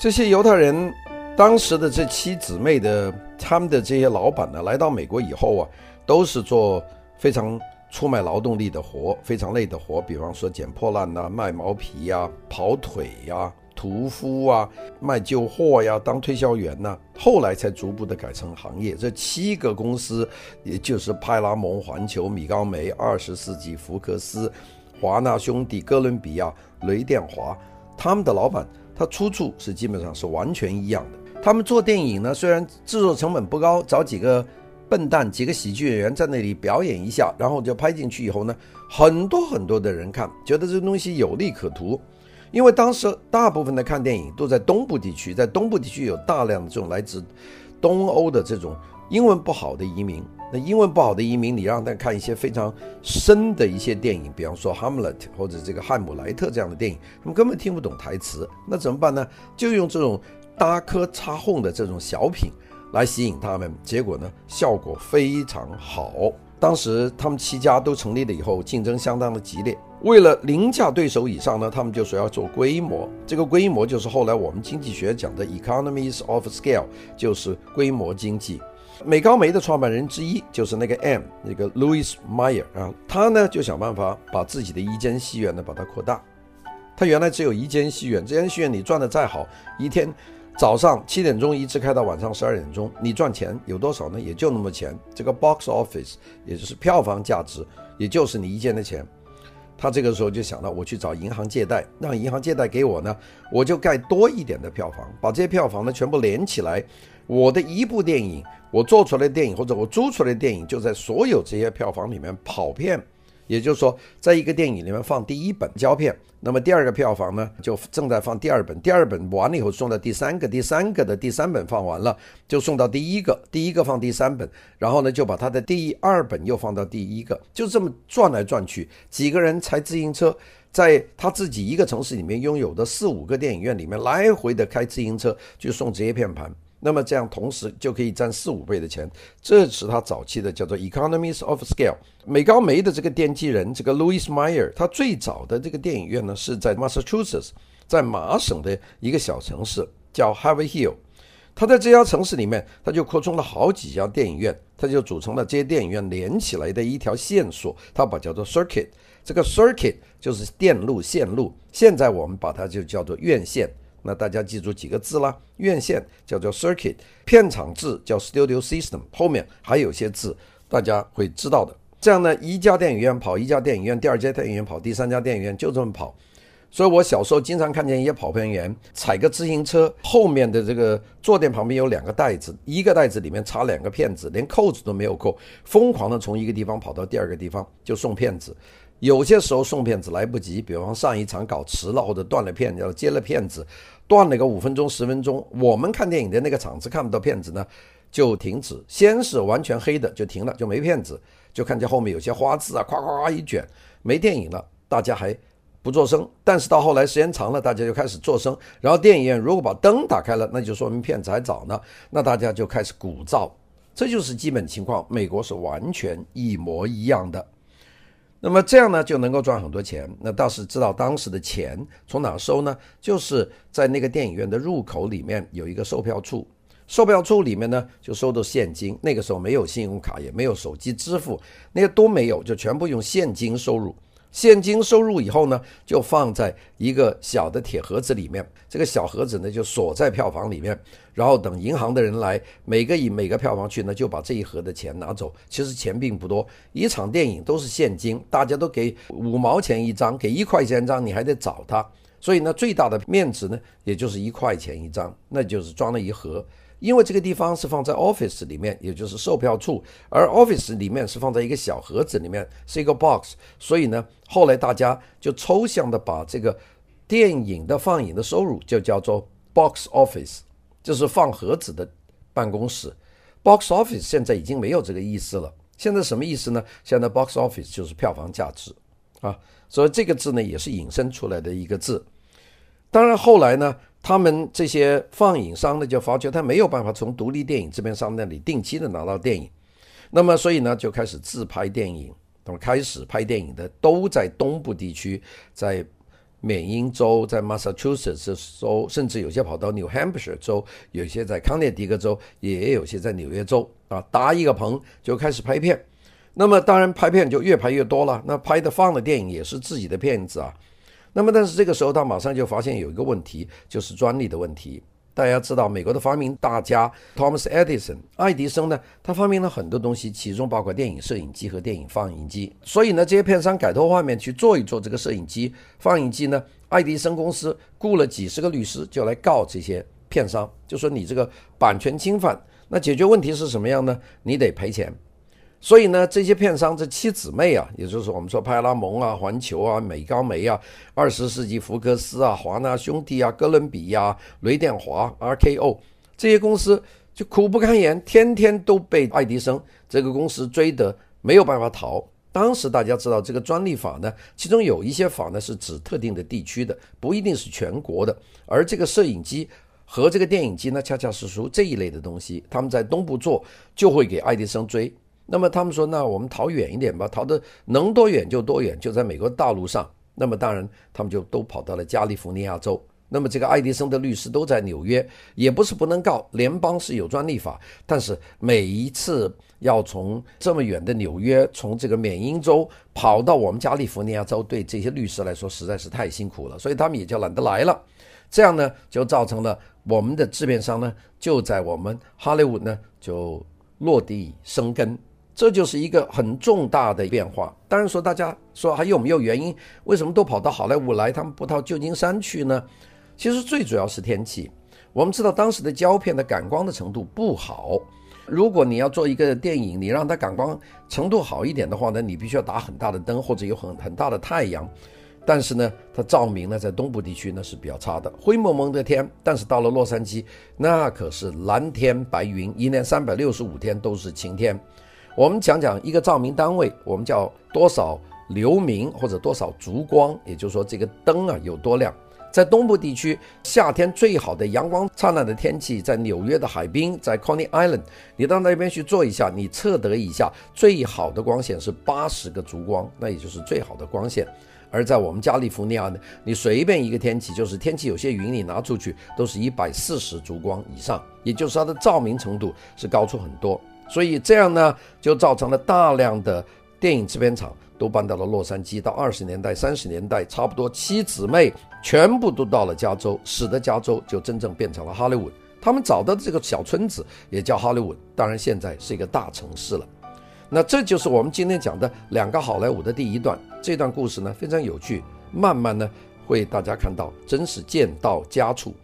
这些犹太人当时的这七姊妹的他们的这些老板呢，来到美国以后啊，都是做非常出卖劳动力的活，非常累的活，比方说捡破烂呐、卖毛皮呀、跑腿呀、屠夫啊，卖旧货呀，当推销员呐、后来才逐步的改成行业。这七个公司，也就是派拉蒙、环球、米高梅、二十世纪福克斯、华纳兄弟、哥伦比亚、雷电华，他们的老板，它出处是基本上是完全一样的。他们做电影呢，虽然制作成本不高，找几个笨蛋、几个喜剧演员在那里表演一下，然后就拍进去以后呢，很多很多的人看，觉得这个东西有利可图。因为当时大部分的看电影都在东部地区，在东部地区有大量的这种来自东欧的这种英文不好的移民。那英文不好的移民，你让他看一些非常深的一些电影，比方说《哈姆雷特》或者这个《汉姆莱特》这样的电影，他们根本听不懂台词。那怎么办呢？就用这种大颗插红的这种小品来吸引他们，结果呢，效果非常好。当时他们七家都成立了以后，竞争相当的激烈。为了凌驾对手以上呢，他们就说要做规模。这个规模就是后来我们经济学讲的 economies of scale，就是规模经济。美高梅的创办人之一就是那个 M，那个 Louis Meyer 啊，他呢就想办法把自己的一间戏院呢把它扩大。他原来只有一间戏院，这间戏院你赚的再好，一天早上七点钟一直开到晚上十二点钟，你赚钱有多少呢？也就那么钱。这个 box office 也就是票房价值，也就是你一间的钱。他这个时候就想到，我去找银行借贷，让银行借贷给我呢，我就盖多一点的票房，把这些票房呢全部连起来，我的一部电影，我做出来的电影或者我租出来的电影，就在所有这些票房里面跑遍。也就是说，在一个电影里面放第一本胶片，那么第二个票房呢，就正在放第二本，第二本完了以后送到第三个，第三个的第三本放完了，就送到第一个，第一个放第三本，然后呢，就把他的第二本又放到第一个，就这么转来转去，几个人踩自行车，在他自己一个城市里面拥有的四五个电影院里面来回的开自行车去送这些片盘。那么这样同时就可以赚四五倍的钱，这是他早期的叫做 economies of scale。美高梅的这个奠基人这个 Louis Meyer，他最早的这个电影院呢是在 Massachusetts，在麻省的一个小城市叫 Harvey Hill。他在这家城市里面，他就扩充了好几家电影院，他就组成了这些电影院连起来的一条线索，他把叫做 circuit。这个 circuit 就是电路线路，现在我们把它就叫做院线。那大家记住几个字啦，院线叫做 circuit，片场字叫 studio system，后面还有些字大家会知道的。这样呢，一家电影院跑一家电影院，第二家电影院跑第三家电影院，就这么跑。所以我小时候经常看见一些跑片员踩个自行车，后面的这个坐垫旁边有两个袋子，一个袋子里面插两个片子，连扣子都没有扣，疯狂的从一个地方跑到第二个地方就送片子。有些时候送片子来不及，比方上一场搞迟了或者断了片，要接了片子，断了个五分钟十分钟，我们看电影的那个场子看不到片子呢，就停止。先是完全黑的就停了，就没片子，就看见后面有些花字啊，咵咵咵一卷，没电影了，大家还不作声。但是到后来时间长了，大家就开始作声。然后电影院如果把灯打开了，那就说明片子还早呢，那大家就开始鼓噪。这就是基本情况，美国是完全一模一样的。那么这样呢，就能够赚很多钱。那倒是知道当时的钱从哪收呢？就是在那个电影院的入口里面有一个售票处，售票处里面呢就收的现金。那个时候没有信用卡，也没有手机支付，那些都没有，就全部用现金收入。现金收入以后呢，就放在一个小的铁盒子里面。这个小盒子呢，就锁在票房里面。然后等银行的人来，每个以每个票房去呢，就把这一盒的钱拿走。其实钱并不多，一场电影都是现金，大家都给五毛钱一张，给一块钱一张，你还得找他。所以呢，最大的面值呢，也就是一块钱一张，那就是装了一盒。因为这个地方是放在 office 里面，也就是售票处，而 office 里面是放在一个小盒子里面，是一个 box，所以呢，后来大家就抽象的把这个电影的放映的收入就叫做 box office，就是放盒子的办公室。box office 现在已经没有这个意思了，现在什么意思呢？现在 box office 就是票房价值啊，所以这个字呢也是引申出来的一个字。当然后来呢。他们这些放映商呢，就发觉他没有办法从独立电影制片商那里定期的拿到电影，那么所以呢，就开始自拍电影。那么开始拍电影的都在东部地区，在缅因州，在 Massachusetts 州，甚至有些跑到 New Hampshire 州，有些在康涅狄格州，也有些在纽约州啊，搭一个棚就开始拍片。那么当然拍片就越拍越多了，那拍的放的电影也是自己的片子啊。那么但是这个时候他马上就发现有一个问题，就是专利的问题。大家知道，美国的发明大家 Thomas Edison 爱迪生呢，他发明了很多东西，其中包括电影摄影机和电影放映机。所以呢，这些片商改头换面去做一做这个摄影机、放映机呢，爱迪生公司雇了几十个律师就来告这些片商，就说你这个版权侵犯。那解决问题是什么样呢？你得赔钱。所以呢，这些片商这七姊妹啊，也就是我们说派拉蒙啊、环球啊、美高梅啊、二十世纪福克斯啊、华纳兄弟啊、哥伦比亚、雷电华、RKO 这些公司就苦不堪言，天天都被爱迪生这个公司追得没有办法逃。当时大家知道这个专利法呢，其中有一些法呢是指特定的地区的，不一定是全国的。而这个摄影机和这个电影机呢，恰恰是属这一类的东西。他们在东部做，就会给爱迪生追。那么他们说，那我们逃远一点吧，逃得能多远就多远，就在美国大陆上。那么当然，他们就都跑到了加利福尼亚州。那么这个爱迪生的律师都在纽约，也不是不能告，联邦是有专利法，但是每一次要从这么远的纽约，从这个缅因州跑到我们加利福尼亚州，对这些律师来说实在是太辛苦了，所以他们也就懒得来了。这样呢，就造成了我们的制片商呢，就在我们好莱坞呢就落地生根。这就是一个很重大的变化。当然说，大家说还有没有原因？为什么都跑到好莱坞来？他们不到旧金山去呢？其实最主要是天气。我们知道当时的胶片的感光的程度不好。如果你要做一个电影，你让它感光程度好一点的话呢，你必须要打很大的灯或者有很很大的太阳。但是呢，它照明呢在东部地区呢是比较差的，灰蒙蒙的天。但是到了洛杉矶，那可是蓝天白云，一年三百六十五天都是晴天。我们讲讲一个照明单位，我们叫多少流明或者多少烛光，也就是说这个灯啊有多亮。在东部地区，夏天最好的阳光灿烂的天气，在纽约的海滨，在 Coney Island，你到那边去坐一下，你测得一下，最好的光线是八十个烛光，那也就是最好的光线。而在我们加利福尼亚呢，你随便一个天气，就是天气有些云，你拿出去都是一百四十烛光以上，也就是它的照明程度是高出很多。所以这样呢，就造成了大量的电影制片厂都搬到了洛杉矶。到二十年代、三十年代，差不多七姊妹全部都到了加州，使得加州就真正变成了好莱坞。他们找到的这个小村子也叫好莱坞，当然现在是一个大城市了。那这就是我们今天讲的两个好莱坞的第一段。这段故事呢非常有趣，慢慢呢会大家看到真是见到家处。